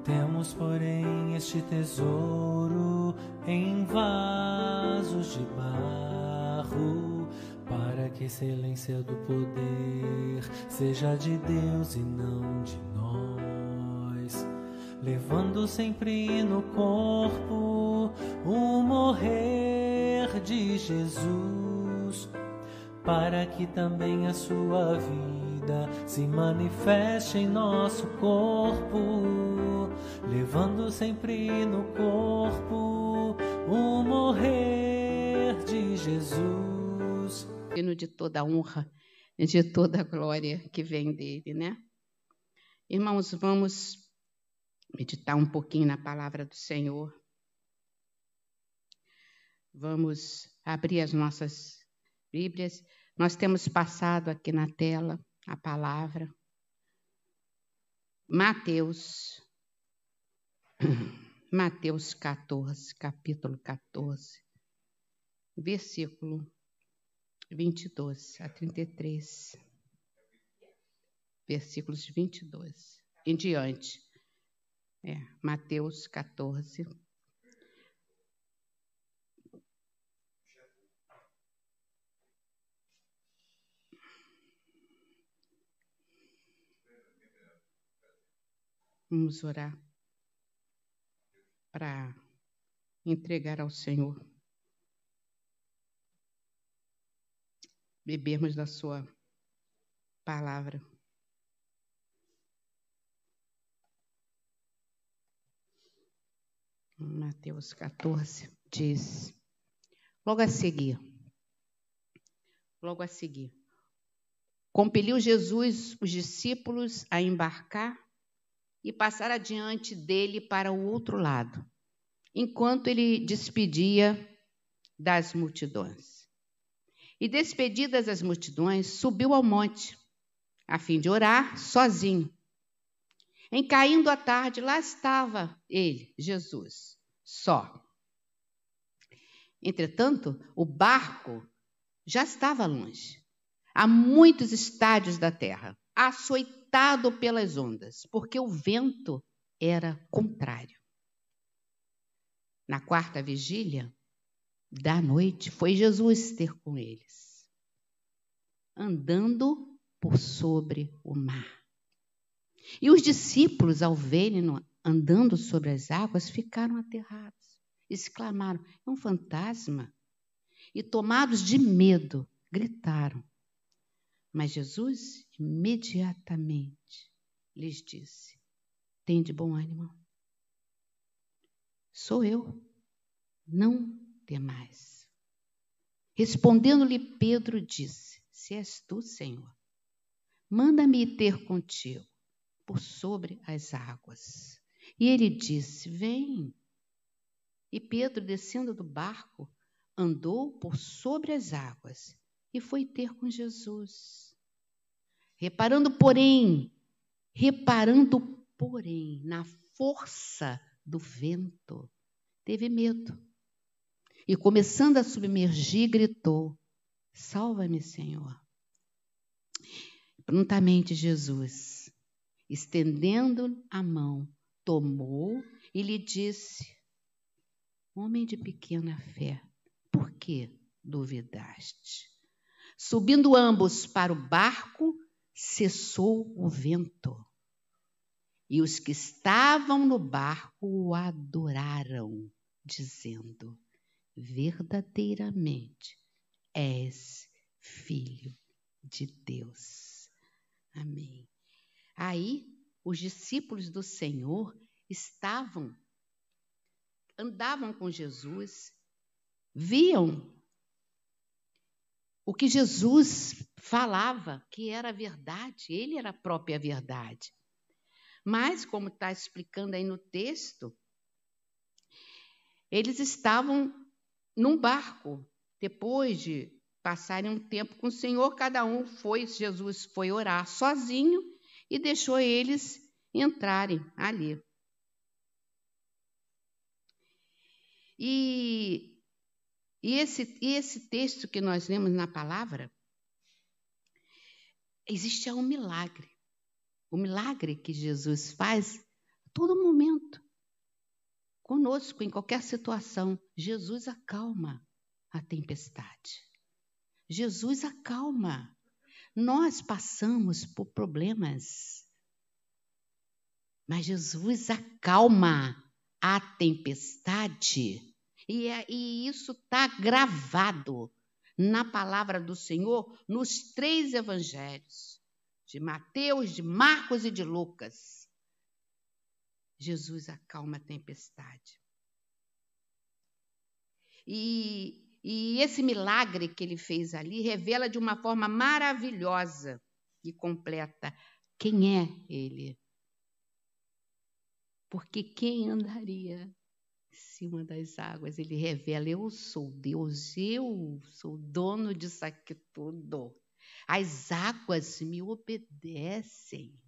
Guardemos, porém, este tesouro em vasos de barro, para que a excelência do poder seja de Deus e não de nós, levando sempre no corpo o morrer de Jesus, para que também a sua vida se manifeste em nosso corpo, levando sempre no corpo o morrer de Jesus. De toda a honra e de toda a glória que vem dele, né? Irmãos, vamos meditar um pouquinho na palavra do Senhor. Vamos abrir as nossas Bíblias. Nós temos passado aqui na tela a palavra. Mateus, Mateus 14, capítulo 14, versículo 22 a 33. Versículos 22 em diante. É, Mateus 14, Vamos orar para entregar ao Senhor. Bebermos da Sua palavra. Mateus 14 diz, logo a seguir, logo a seguir, compeliu Jesus os discípulos a embarcar e passar adiante dele para o outro lado, enquanto ele despedia das multidões. E despedidas as multidões, subiu ao monte, a fim de orar sozinho. Em caindo a tarde, lá estava ele, Jesus, só. Entretanto, o barco já estava longe, a muitos estádios da terra, açoitado agitado pelas ondas, porque o vento era contrário. Na quarta vigília da noite, foi Jesus ter com eles, andando por sobre o mar. E os discípulos, ao verem andando sobre as águas, ficaram aterrados, exclamaram: é um fantasma. E tomados de medo, gritaram. Mas Jesus imediatamente lhes disse: Tem de bom ânimo. Sou eu, não temais. Respondendo-lhe Pedro disse: Se és tu, Senhor, manda-me ter contigo por sobre as águas. E ele disse: Vem. E Pedro, descendo do barco, andou por sobre as águas e foi ter com Jesus. Reparando, porém, reparando, porém, na força do vento, teve medo. E começando a submergir, gritou: Salva-me, Senhor. Prontamente Jesus, estendendo a mão, tomou e lhe disse: Homem de pequena fé, por que duvidaste? Subindo ambos para o barco, cessou o vento. E os que estavam no barco o adoraram, dizendo: Verdadeiramente és filho de Deus. Amém. Aí os discípulos do Senhor estavam, andavam com Jesus, viam o que Jesus falava que era verdade, ele era a própria verdade. Mas, como está explicando aí no texto, eles estavam num barco, depois de passarem um tempo com o Senhor, cada um foi, Jesus foi orar sozinho e deixou eles entrarem ali. E e esse, e esse texto que nós lemos na palavra, existe um milagre. O milagre que Jesus faz a todo momento. conosco em qualquer situação. Jesus acalma a tempestade. Jesus acalma. Nós passamos por problemas, mas Jesus acalma a tempestade. E, é, e isso está gravado na palavra do Senhor nos três evangelhos, de Mateus, de Marcos e de Lucas. Jesus acalma a tempestade. E, e esse milagre que ele fez ali revela de uma forma maravilhosa e completa quem é ele. Porque quem andaria cima das águas? Ele revela: Eu sou Deus, eu sou dono disso aqui tudo. As águas me obedecem.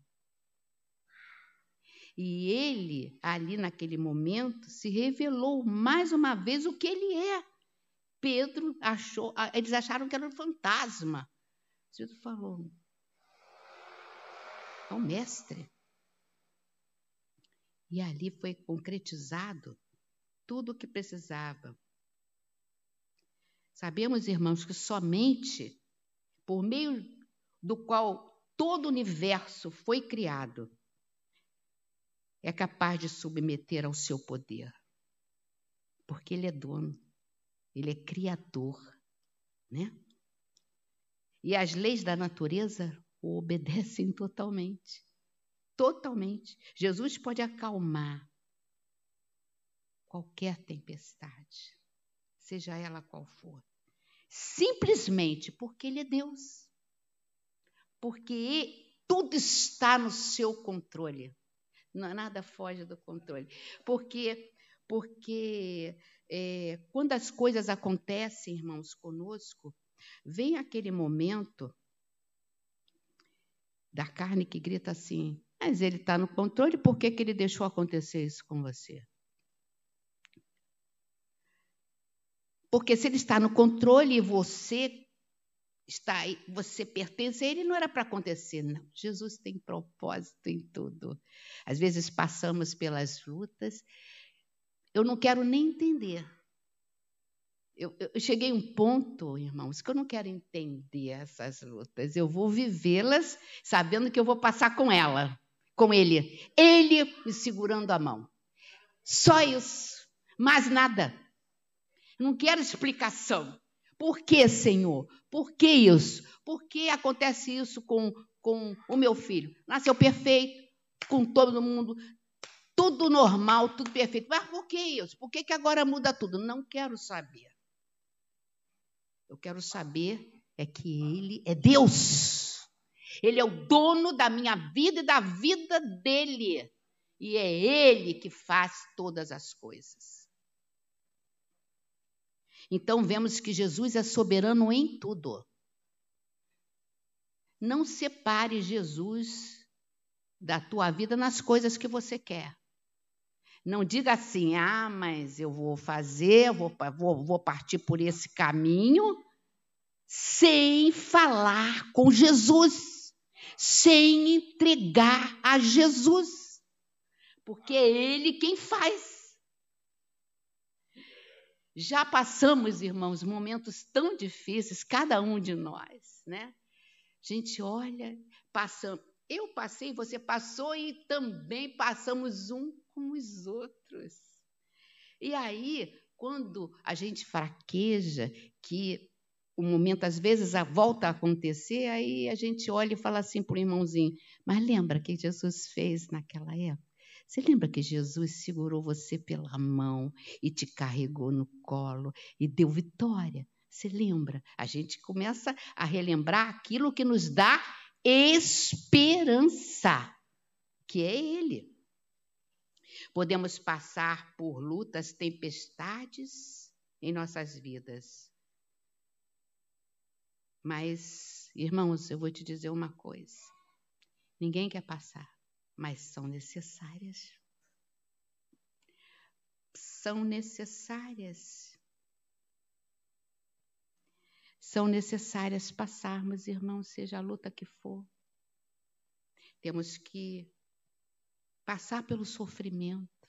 E ele, ali naquele momento, se revelou mais uma vez o que ele é. Pedro achou, eles acharam que era um fantasma. Jesus falou: é o mestre. E ali foi concretizado tudo o que precisava. Sabemos, irmãos, que somente por meio do qual todo o universo foi criado, é capaz de submeter ao seu poder. Porque ele é dono, ele é criador, né? E as leis da natureza o obedecem totalmente. Totalmente. Jesus pode acalmar qualquer tempestade, seja ela qual for. Simplesmente porque ele é Deus. Porque tudo está no seu controle. Nada foge do controle. Porque, porque é, quando as coisas acontecem, irmãos, conosco, vem aquele momento da carne que grita assim: mas ele está no controle, por que, que ele deixou acontecer isso com você? Porque se ele está no controle e você está aí, você pertence a ele, não era para acontecer, não. Jesus tem propósito em tudo. Às vezes passamos pelas lutas, eu não quero nem entender. Eu, eu cheguei a um ponto, irmãos, que eu não quero entender essas lutas. Eu vou vivê-las sabendo que eu vou passar com ela, com ele. Ele me segurando a mão. Só isso, mais nada. Não quero explicação. Por que, Senhor? Por que isso? Por que acontece isso com, com o meu filho? Nasceu perfeito, com todo mundo, tudo normal, tudo perfeito. Mas por que isso? Por que, que agora muda tudo? Não quero saber. Eu quero saber é que Ele é Deus. Ele é o dono da minha vida e da vida dele. E é Ele que faz todas as coisas. Então vemos que Jesus é soberano em tudo. Não separe Jesus da tua vida nas coisas que você quer. Não diga assim, ah, mas eu vou fazer, vou, vou, vou partir por esse caminho, sem falar com Jesus, sem entregar a Jesus, porque é Ele quem faz. Já passamos, irmãos, momentos tão difíceis, cada um de nós, né? A gente olha, passamos. Eu passei, você passou e também passamos um com os outros. E aí, quando a gente fraqueja, que o momento às vezes volta a acontecer, aí a gente olha e fala assim para o irmãozinho: Mas lembra que Jesus fez naquela época? Você lembra que Jesus segurou você pela mão e te carregou no colo e deu vitória? Você lembra? A gente começa a relembrar aquilo que nos dá esperança, que é Ele. Podemos passar por lutas, tempestades em nossas vidas. Mas, irmãos, eu vou te dizer uma coisa: ninguém quer passar mas são necessárias. São necessárias. São necessárias passarmos, irmãos, seja a luta que for. Temos que passar pelo sofrimento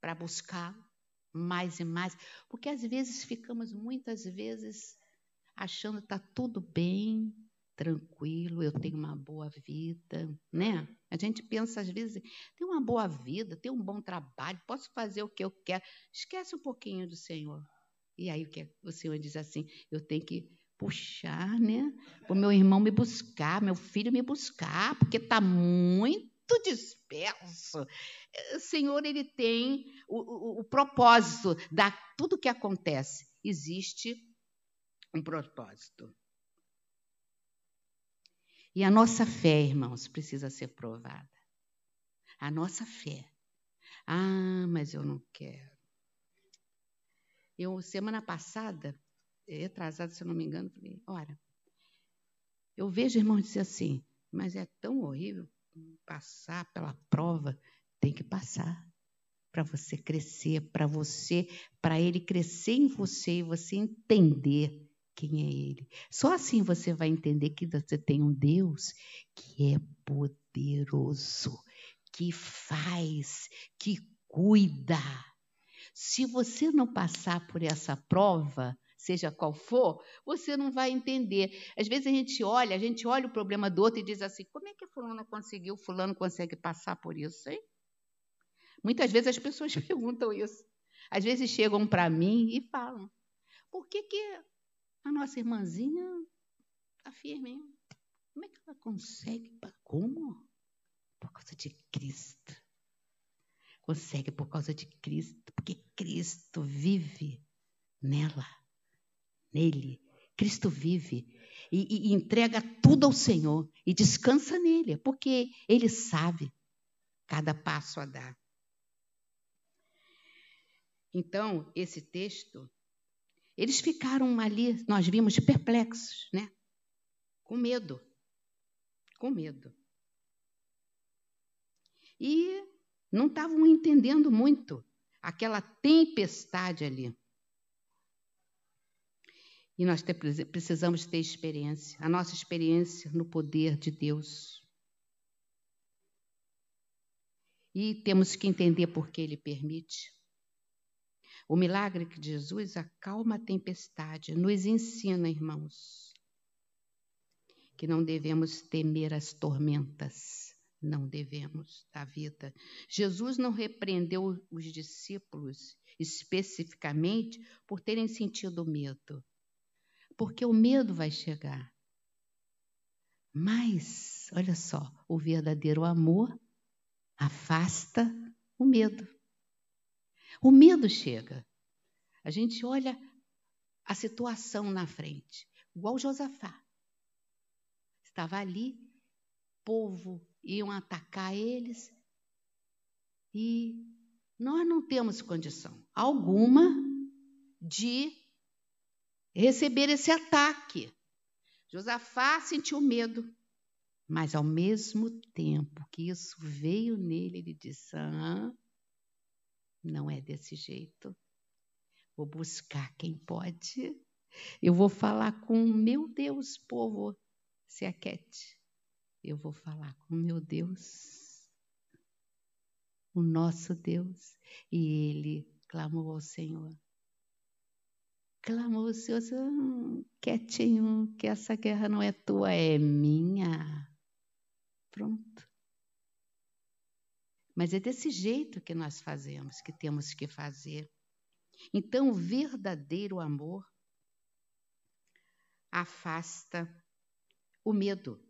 para buscar mais e mais, porque às vezes ficamos muitas vezes achando que está tudo bem, tranquilo, eu tenho uma boa vida, né? A gente pensa às vezes, tenho uma boa vida, tenho um bom trabalho, posso fazer o que eu quero. Esquece um pouquinho do Senhor. E aí o que o Senhor diz assim, eu tenho que puxar, né? O meu irmão me buscar, meu filho me buscar, porque está muito disperso. O Senhor, ele tem o, o, o propósito da tudo que acontece. Existe um propósito. E a nossa fé, irmãos, precisa ser provada. A nossa fé. Ah, mas eu não quero. Eu, semana passada, atrasada, se eu não me engano, falei: olha, eu vejo irmãos dizer assim, mas é tão horrível passar pela prova, tem que passar para você crescer, para você, para ele crescer em você e você entender quem é Ele. Só assim você vai entender que você tem um Deus que é poderoso, que faz, que cuida. Se você não passar por essa prova, seja qual for, você não vai entender. Às vezes a gente olha, a gente olha o problema do outro e diz assim: como é que fulano conseguiu, fulano consegue passar por isso, hein? Muitas vezes as pessoas perguntam isso. Às vezes chegam para mim e falam: por que, que a nossa irmãzinha está firme. Como é que ela consegue? Como? Por causa de Cristo. Consegue por causa de Cristo, porque Cristo vive nela, nele. Cristo vive e, e, entrega tudo ao Senhor e descansa nele, porque ele sabe cada passo a dar. Então, esse texto eles ficaram ali, nós vimos, perplexos, né? Com medo. Com medo. E não estavam entendendo muito aquela tempestade ali. E nós precisamos ter experiência, a nossa experiência no poder de Deus. E temos que entender por que Ele permite. O milagre de Jesus acalma a tempestade, nos ensina, irmãos, que não devemos temer as tormentas, não devemos da vida. Jesus não repreendeu os discípulos especificamente por terem sentido medo, porque o medo vai chegar. Mas, olha só, o verdadeiro amor afasta o medo. O medo chega. A gente olha a situação na frente, igual Josafá. Estava ali, povo iam atacar eles e nós não temos condição alguma de receber esse ataque. Josafá sentiu medo, mas ao mesmo tempo que isso veio nele, ele disse: ah, não é desse jeito. Vou buscar quem pode. Eu vou falar com meu Deus, povo. Se aquete. Eu vou falar com meu Deus, o nosso Deus. E ele clamou ao Senhor. Clamou ao Senhor, hum, quietinho, que essa guerra não é tua, é minha. Pronto. Mas é desse jeito que nós fazemos, que temos que fazer. Então, o verdadeiro amor afasta o medo.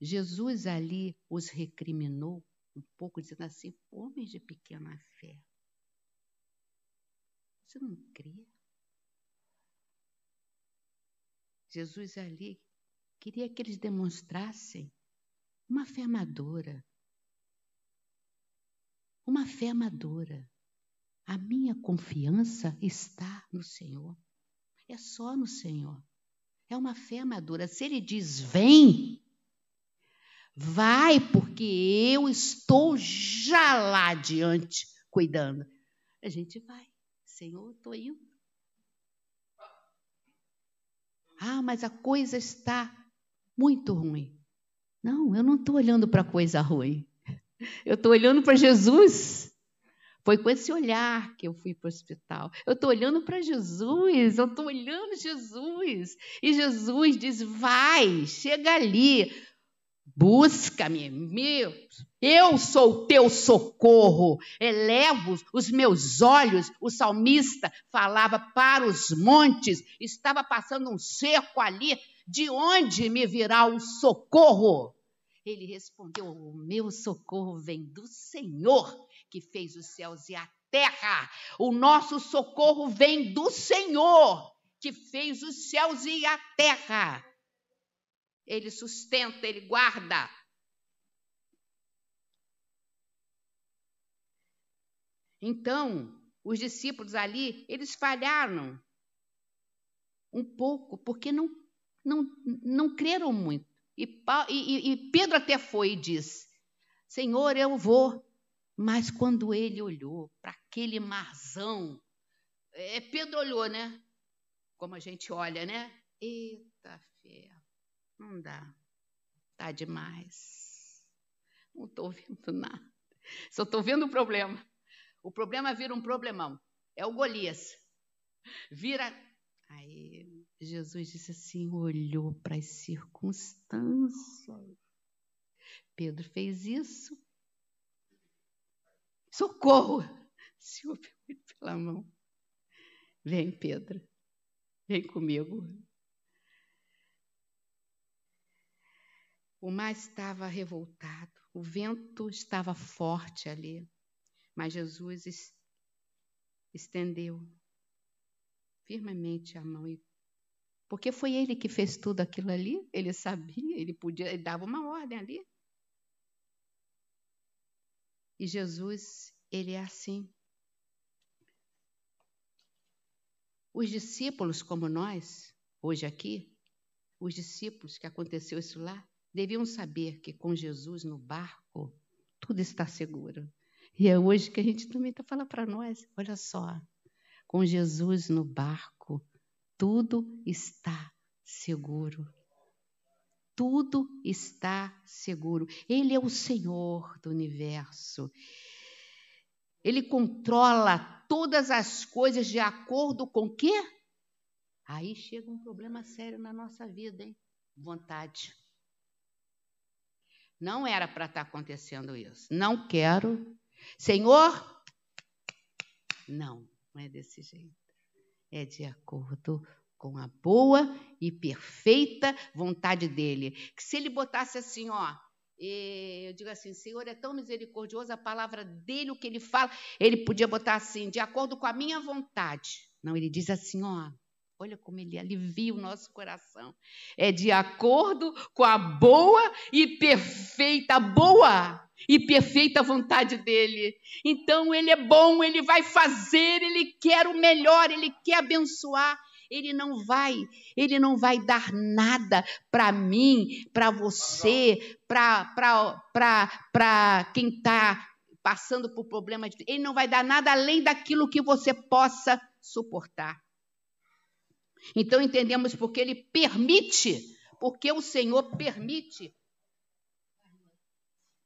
Jesus ali os recriminou um pouco, dizendo assim: homens de pequena fé. Você não crê? Jesus ali queria que eles demonstrassem uma fé madura, uma fé madura. A minha confiança está no Senhor. É só no Senhor. É uma fé madura. Se Ele diz vem, vai, porque eu estou já lá adiante cuidando. A gente vai. Senhor, estou indo. Ah, mas a coisa está muito ruim. Não, eu não estou olhando para coisa ruim. Eu estou olhando para Jesus. Foi com esse olhar que eu fui para o hospital. Eu estou olhando para Jesus, eu estou olhando Jesus. E Jesus diz: vai, chega ali, busca-me, meu. Eu sou o teu socorro. Elevo os meus olhos. O salmista falava para os montes. Estava passando um cerco ali. De onde me virá o socorro? Ele respondeu: O meu socorro vem do Senhor que fez os céus e a terra. O nosso socorro vem do Senhor que fez os céus e a terra. Ele sustenta, ele guarda. Então, os discípulos ali, eles falharam um pouco, porque não, não, não creram muito. E, e, e Pedro até foi e disse: Senhor, eu vou. Mas quando ele olhou para aquele marzão, é, Pedro olhou, né? Como a gente olha, né? Eita fé, não dá, tá demais. Não estou vendo nada. Só estou vendo o problema. O problema vira um problemão. É o Golias. Vira. Aí Jesus disse assim, olhou para as circunstâncias. Pedro fez isso. Socorro! Senhor pegou pela mão. Vem, Pedro. Vem comigo. O mar estava revoltado, o vento estava forte ali, mas Jesus estendeu firmemente a mão e porque foi ele que fez tudo aquilo ali, ele sabia, ele podia, ele dava uma ordem ali. E Jesus, ele é assim. Os discípulos, como nós, hoje aqui, os discípulos que aconteceu isso lá, deviam saber que com Jesus no barco, tudo está seguro. E é hoje que a gente também está falando para nós: olha só, com Jesus no barco, tudo está seguro. Tudo está seguro. Ele é o Senhor do universo. Ele controla todas as coisas de acordo com quê? Aí chega um problema sério na nossa vida, hein? Vontade. Não era para estar tá acontecendo isso. Não quero. Senhor, não, é desse jeito é de acordo com a boa e perfeita vontade dele. Que se ele botasse assim, ó, eu digo assim, Senhor é tão misericordioso, a palavra dele, o que ele fala, ele podia botar assim, de acordo com a minha vontade. Não, ele diz assim, ó, olha como ele alivia o nosso coração. É de acordo com a boa e perfeita, boa e perfeita vontade dele. Então ele é bom, ele vai fazer, ele quer o melhor, ele quer abençoar. Ele não vai, ele não vai dar nada para mim, para você, para quem está passando por problemas. Ele não vai dar nada além daquilo que você possa suportar. Então entendemos porque ele permite, porque o Senhor permite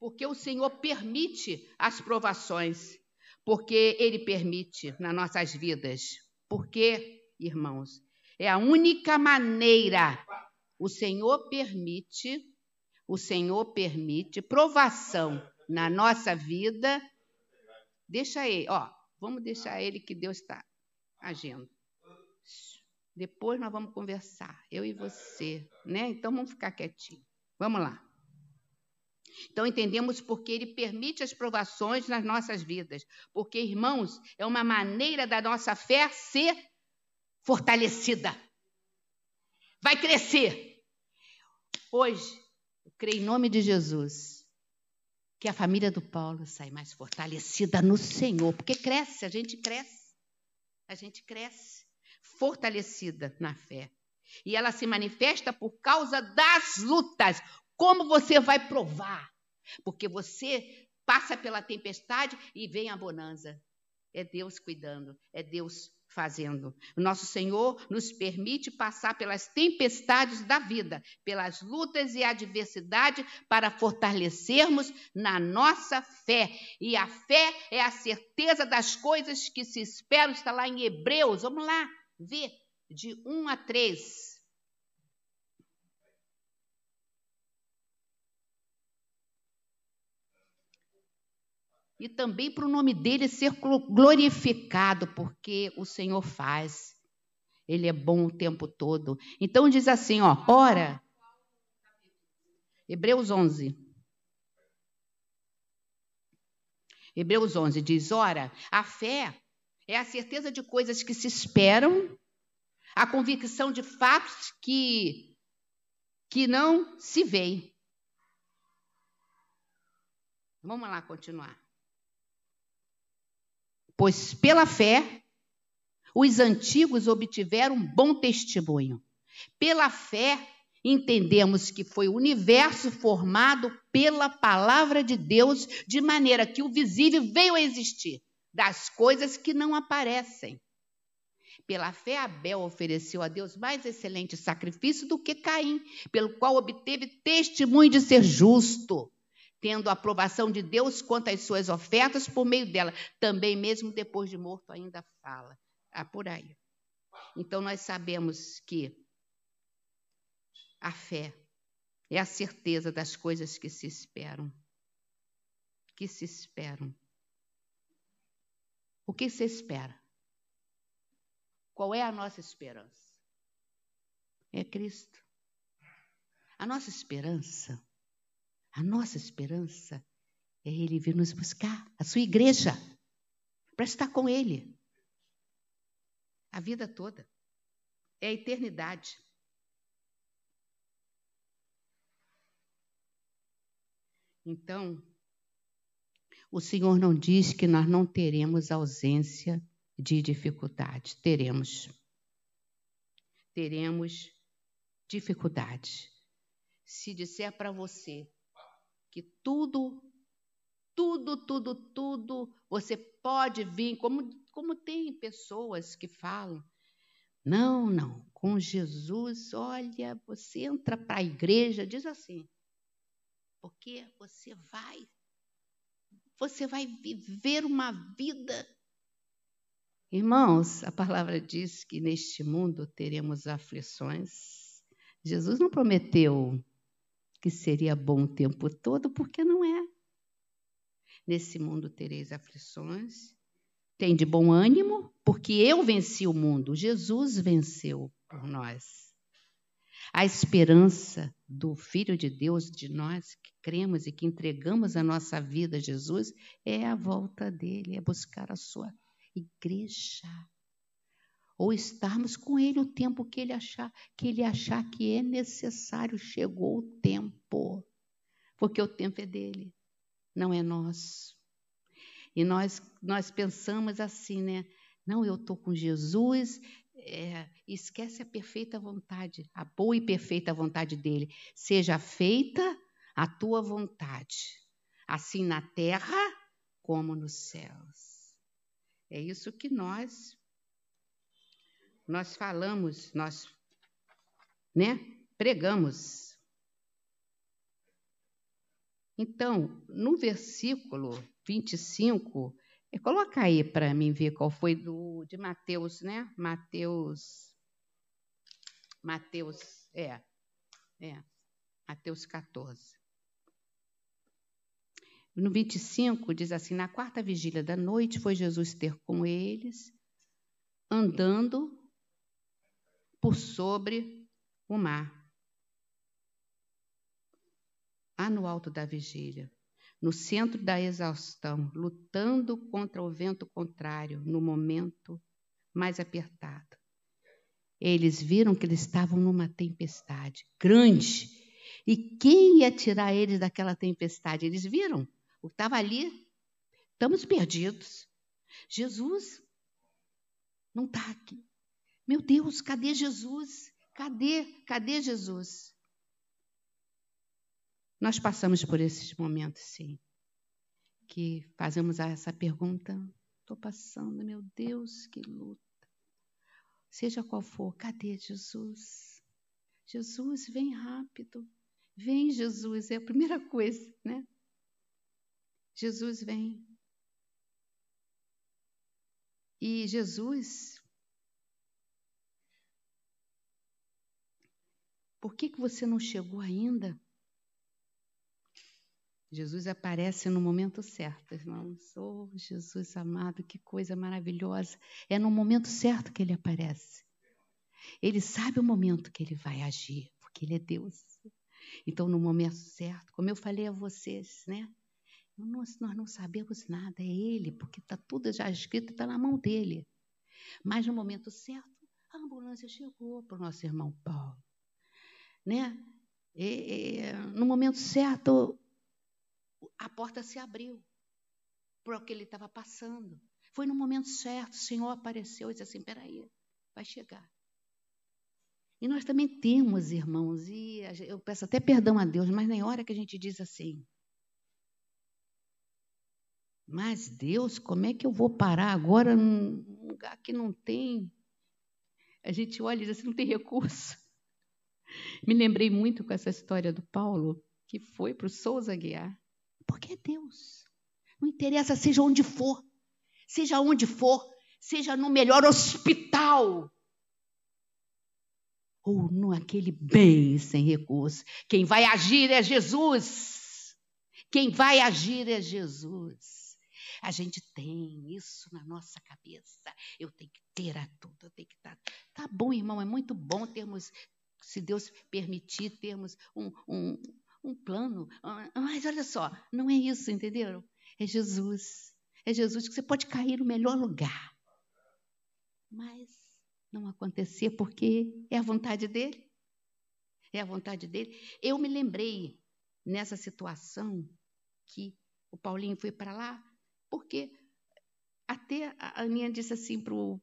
porque o Senhor permite as provações, porque Ele permite nas nossas vidas. Porque, irmãos, é a única maneira. O Senhor permite, o Senhor permite provação na nossa vida. Deixa ele, ó, vamos deixar ele que Deus está agindo. Depois nós vamos conversar, eu e você, né? Então vamos ficar quietinho. Vamos lá. Então entendemos porque ele permite as provações nas nossas vidas. Porque, irmãos, é uma maneira da nossa fé ser fortalecida. Vai crescer. Hoje, eu creio em nome de Jesus que a família do Paulo sai mais fortalecida no Senhor, porque cresce, a gente cresce. A gente cresce fortalecida na fé. E ela se manifesta por causa das lutas. Como você vai provar? Porque você passa pela tempestade e vem a bonança. É Deus cuidando, é Deus fazendo. Nosso Senhor nos permite passar pelas tempestades da vida, pelas lutas e adversidade para fortalecermos na nossa fé. E a fé é a certeza das coisas que se esperam, está lá em Hebreus. Vamos lá ver de 1 a 3. e também para o nome dele ser glorificado, porque o Senhor faz. Ele é bom o tempo todo. Então diz assim, ó, ora. Hebreus 11. Hebreus 11 diz: Ora, a fé é a certeza de coisas que se esperam, a convicção de fatos que, que não se veem. Vamos lá continuar. Pois pela fé os antigos obtiveram bom testemunho. Pela fé entendemos que foi o universo formado pela palavra de Deus, de maneira que o visível veio a existir das coisas que não aparecem. Pela fé, Abel ofereceu a Deus mais excelente sacrifício do que Caim, pelo qual obteve testemunho de ser justo tendo a aprovação de Deus quanto às suas ofertas por meio dela. Também, mesmo depois de morto, ainda fala. Ah, por aí. Então, nós sabemos que a fé é a certeza das coisas que se esperam. Que se esperam. O que se espera? Qual é a nossa esperança? É Cristo. A nossa esperança a nossa esperança é Ele vir nos buscar, a sua igreja, para estar com Ele a vida toda. É a eternidade. Então, o Senhor não diz que nós não teremos ausência de dificuldade. Teremos. Teremos dificuldade. Se disser para você que tudo, tudo, tudo, tudo, você pode vir, como, como tem pessoas que falam, não, não, com Jesus, olha, você entra para a igreja, diz assim, porque você vai, você vai viver uma vida. Irmãos, a palavra diz que neste mundo teremos aflições. Jesus não prometeu que seria bom o tempo todo, porque não é. Nesse mundo tereis aflições. Tem de bom ânimo, porque eu venci o mundo. Jesus venceu por nós. A esperança do Filho de Deus, de nós que cremos e que entregamos a nossa vida a Jesus, é a volta dele, é buscar a sua igreja ou estarmos com ele o tempo que ele achar que ele achar que é necessário. Chegou o tempo, porque o tempo é dele, não é nosso. E nós nós pensamos assim, né? Não, eu estou com Jesus. É, esquece a perfeita vontade, a boa e perfeita vontade dele. Seja feita a tua vontade, assim na terra como nos céus. É isso que nós nós falamos, nós né, pregamos. Então, no versículo 25, coloca aí para mim ver qual foi do de Mateus, né? Mateus Mateus, é. É. Mateus 14. No 25 diz assim: Na quarta vigília da noite foi Jesus ter com eles, andando por sobre o mar. Lá no alto da vigília, no centro da exaustão, lutando contra o vento contrário, no momento mais apertado. Eles viram que eles estavam numa tempestade grande. E quem ia tirar eles daquela tempestade? Eles viram. O que estava ali, estamos perdidos. Jesus não está aqui. Meu Deus, cadê Jesus? Cadê? Cadê Jesus? Nós passamos por esses momentos, sim, que fazemos essa pergunta. Estou passando, meu Deus, que luta. seja qual for, cadê Jesus? Jesus, vem rápido. Vem, Jesus, é a primeira coisa, né? Jesus vem. E Jesus, por que, que você não chegou ainda? Jesus aparece no momento certo, irmãos. Oh, Jesus amado, que coisa maravilhosa. É no momento certo que ele aparece. Ele sabe o momento que ele vai agir, porque ele é Deus. Então, no momento certo, como eu falei a vocês, né? Nós, nós não sabemos nada, é Ele, porque está tudo já escrito, está na mão dele. Mas no momento certo, a ambulância chegou para o nosso irmão Paulo. Né? E, e, no momento certo, a porta se abriu para o que ele estava passando. Foi no momento certo, o Senhor apareceu e disse assim: peraí, vai chegar. E nós também temos, irmãos, e eu peço até perdão a Deus, mas nem hora que a gente diz assim. Mas Deus, como é que eu vou parar agora num lugar que não tem? A gente olha e diz assim, não tem recurso. Me lembrei muito com essa história do Paulo, que foi para o Souza Guiar. Porque é Deus. Não interessa, seja onde for, seja onde for, seja no melhor hospital, ou naquele bem sem recurso. Quem vai agir é Jesus. Quem vai agir é Jesus. A gente tem isso na nossa cabeça. Eu tenho que ter a tudo, eu tenho que estar. Tá bom, irmão, é muito bom termos, se Deus permitir, termos um, um, um plano. Mas olha só, não é isso, entenderam? É Jesus. É Jesus que você pode cair no melhor lugar. Mas não acontecer porque é a vontade dele. É a vontade dele. Eu me lembrei nessa situação que o Paulinho foi para lá, porque até a Aninha disse assim para o.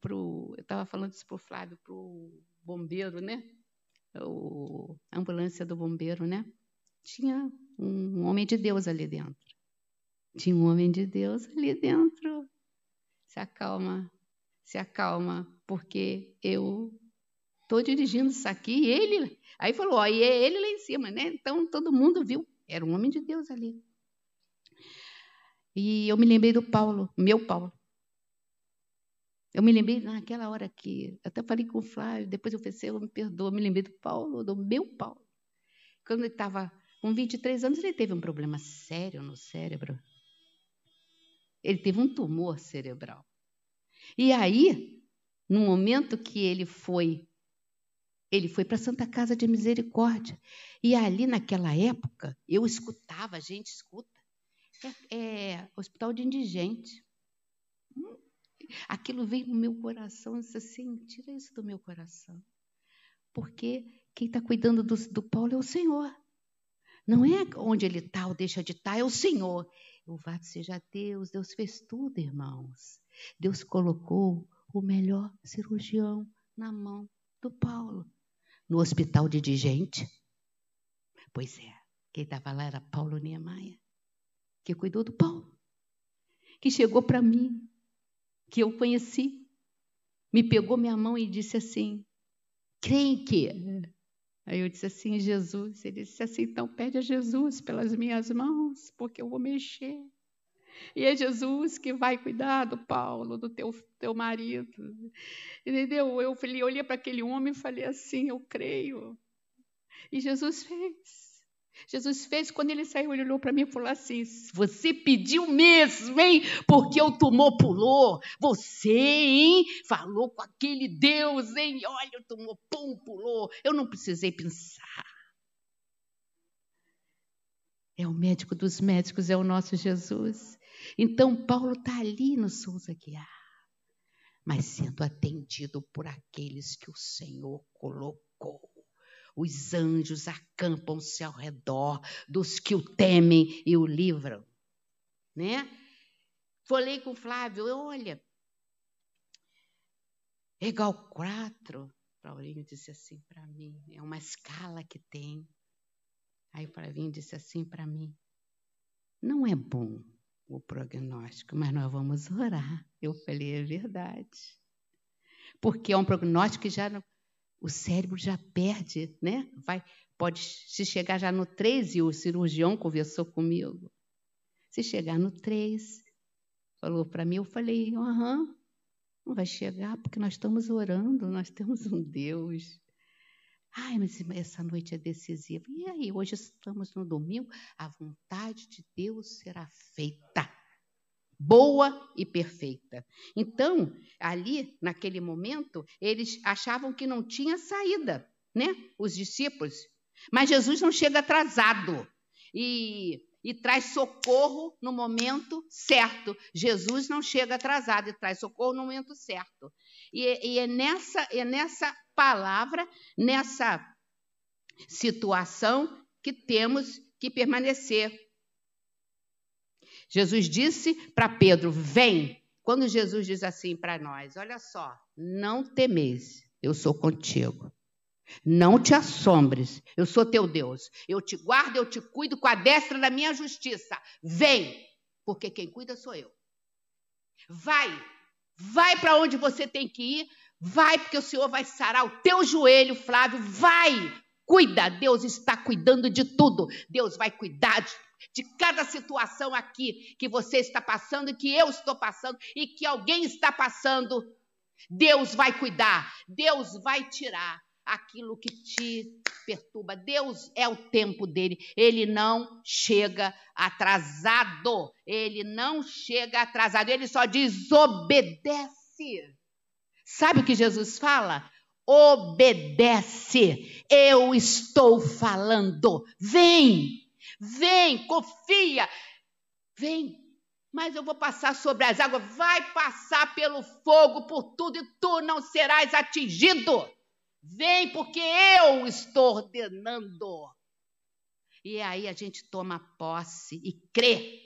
Eu estava falando isso para o Flávio, para o bombeiro, né? O, a ambulância do bombeiro, né? Tinha um homem de Deus ali dentro. Tinha um homem de Deus ali dentro. Se acalma, se acalma, porque eu estou dirigindo isso aqui e ele. Aí falou, ó, e é ele lá em cima, né? Então todo mundo viu, era um homem de Deus ali. E eu me lembrei do Paulo, meu Paulo. Eu me lembrei naquela hora que, até falei com o Flávio, depois eu pensei, eu me perdoa, me lembrei do Paulo, do meu Paulo. Quando ele estava com 23 anos, ele teve um problema sério no cérebro. Ele teve um tumor cerebral. E aí, no momento que ele foi, ele foi para a Santa Casa de Misericórdia. E ali, naquela época, eu escutava, a gente escuta, é, é hospital de indigente. Aquilo veio no meu coração e disse assim: tira isso do meu coração. Porque quem está cuidando do, do Paulo é o Senhor. Não é onde ele está ou deixa de estar, tá, é o Senhor. Louvado seja Deus, Deus fez tudo, irmãos. Deus colocou o melhor cirurgião na mão do Paulo. No hospital de digente. Pois é, quem estava lá era Paulo Niemeyer, que cuidou do Paulo, que chegou para mim, que eu conheci, me pegou minha mão e disse assim: Creem que Aí eu disse assim, Jesus. Ele disse assim, então pede a Jesus pelas minhas mãos, porque eu vou mexer. E é Jesus que vai cuidar do Paulo, do teu, teu marido. Entendeu? Eu falei, olhei para aquele homem e falei assim, eu creio. E Jesus fez. Jesus fez, quando ele saiu, ele olhou para mim e falou assim: Você pediu mesmo, hein? Porque o tumor pulou. Você, hein? Falou com aquele Deus, hein? Olha, o tumor pum, pulou. Eu não precisei pensar. É o médico dos médicos, é o nosso Jesus. Então, Paulo está ali no Souza Guiar, mas sendo atendido por aqueles que o Senhor colocou os anjos acampam-se ao redor dos que o temem e o livram. Né? Falei com o Flávio, olha, igual quatro. Paulinho disse assim para mim, é uma escala que tem. Aí o Flavinho disse assim para mim, não é bom o prognóstico, mas nós vamos orar. Eu falei, é verdade. Porque é um prognóstico que já o cérebro já perde, né? Vai, pode se chegar já no 3, e o cirurgião conversou comigo. Se chegar no 3, falou para mim, eu falei, aham, não vai chegar porque nós estamos orando, nós temos um Deus. Ai, mas essa noite é decisiva. E aí, hoje estamos no domingo, a vontade de Deus será feita. Boa e perfeita. Então, ali, naquele momento, eles achavam que não tinha saída, né? Os discípulos. Mas Jesus não chega atrasado. E e traz socorro no momento certo. Jesus não chega atrasado e traz socorro no momento certo. E, e é, nessa, é nessa palavra, nessa situação, que temos que permanecer. Jesus disse para Pedro: Vem. Quando Jesus diz assim para nós: Olha só, não temeis, eu sou contigo. Não te assombres, eu sou teu Deus. Eu te guardo, eu te cuido com a destra da minha justiça. Vem, porque quem cuida sou eu. Vai, vai para onde você tem que ir. Vai, porque o Senhor vai sarar o teu joelho, Flávio. Vai, cuida. Deus está cuidando de tudo. Deus vai cuidar de, de cada situação aqui que você está passando, que eu estou passando e que alguém está passando. Deus vai cuidar. Deus vai tirar aquilo que te perturba. Deus é o tempo dele. Ele não chega atrasado. Ele não chega atrasado. Ele só diz obedece. Sabe o que Jesus fala? Obedece. Eu estou falando. Vem. Vem, confia. Vem, mas eu vou passar sobre as águas, vai passar pelo fogo, por tudo, e tu não serás atingido. Vem porque eu estou ordenando. E aí a gente toma posse e crê.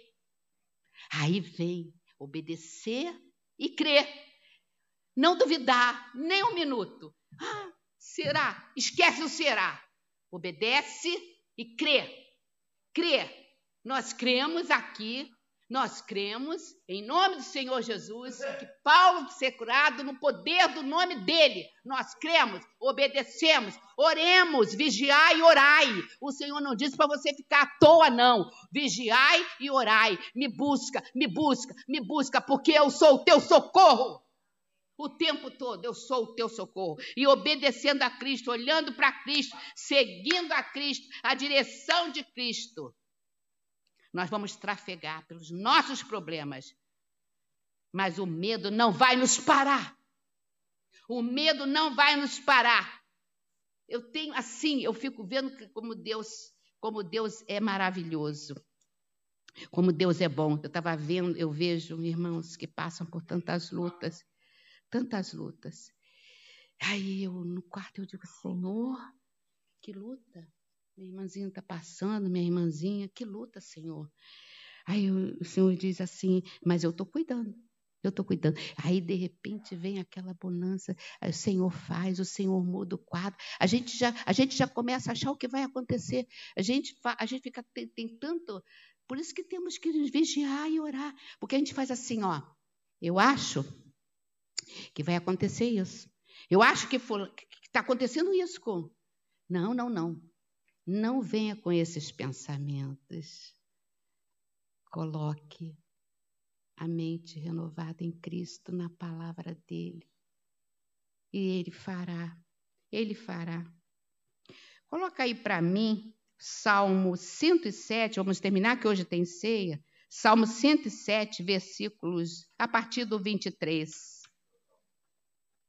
Aí vem obedecer e crer. Não duvidar nem um minuto. Ah, será? Esquece o será. Obedece e crê. Crê. Nós cremos aqui nós cremos, em nome do Senhor Jesus, que Paulo ser curado no poder do nome dele. Nós cremos, obedecemos, oremos, vigiai e orai. O Senhor não disse para você ficar à toa, não. Vigiai e orai. Me busca, me busca, me busca, porque eu sou o teu socorro. O tempo todo eu sou o teu socorro. E obedecendo a Cristo, olhando para Cristo, seguindo a Cristo, a direção de Cristo nós vamos trafegar pelos nossos problemas. Mas o medo não vai nos parar. O medo não vai nos parar. Eu tenho assim, eu fico vendo como Deus, como Deus é maravilhoso. Como Deus é bom. Eu estava vendo, eu vejo irmãos que passam por tantas lutas, tantas lutas. Aí eu no quarto eu digo, Senhor, que luta. Minha irmãzinha está passando, minha irmãzinha, que luta, Senhor. Aí o Senhor diz assim, mas eu estou cuidando, eu estou cuidando. Aí, de repente, vem aquela bonança, o Senhor faz, o Senhor muda o quadro. A gente já, a gente já começa a achar o que vai acontecer. A gente, a gente fica, tem, tem tanto. Por isso que temos que vigiar e orar. Porque a gente faz assim, ó. Eu acho que vai acontecer isso. Eu acho que está acontecendo isso com. Não, não, não. Não venha com esses pensamentos. Coloque a mente renovada em Cristo, na palavra dele. E ele fará. Ele fará. Coloca aí para mim Salmo 107, vamos terminar que hoje tem ceia. Salmo 107, versículos a partir do 23.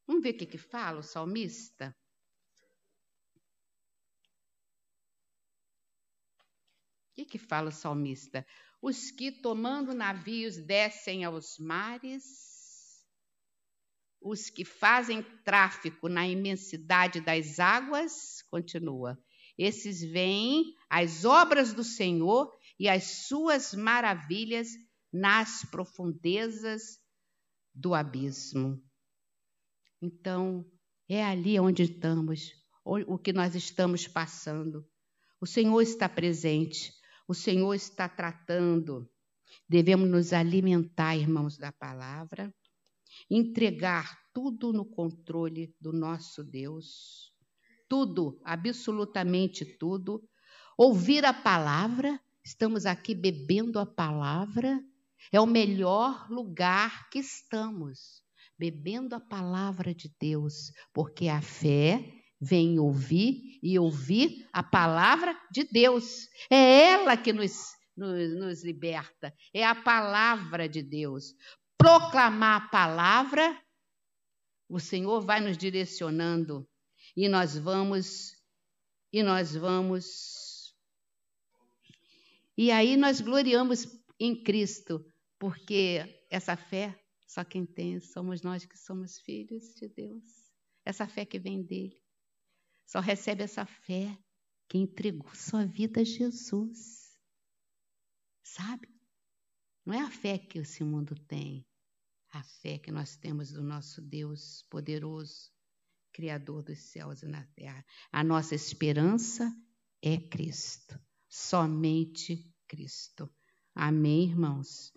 Vamos ver o que, que fala o salmista? O que, que fala o salmista? Os que, tomando navios, descem aos mares, os que fazem tráfico na imensidade das águas, continua. Esses veem as obras do Senhor e as suas maravilhas nas profundezas do abismo. Então, é ali onde estamos, o que nós estamos passando. O Senhor está presente. O Senhor está tratando. Devemos nos alimentar, irmãos, da palavra entregar tudo no controle do nosso Deus. Tudo, absolutamente tudo. Ouvir a palavra, estamos aqui bebendo a palavra, é o melhor lugar que estamos, bebendo a palavra de Deus, porque a fé vem ouvir e ouvir a palavra de Deus. É ela que nos, nos, nos liberta, é a palavra de Deus. Proclamar a palavra, o Senhor vai nos direcionando e nós vamos, e nós vamos. E aí nós gloriamos em Cristo, porque essa fé, só quem tem somos nós que somos filhos de Deus. Essa fé que vem dele. Só recebe essa fé quem entregou sua vida a Jesus. Sabe? Não é a fé que esse mundo tem, a fé que nós temos do nosso Deus poderoso, Criador dos céus e na terra. A nossa esperança é Cristo, somente Cristo. Amém, irmãos?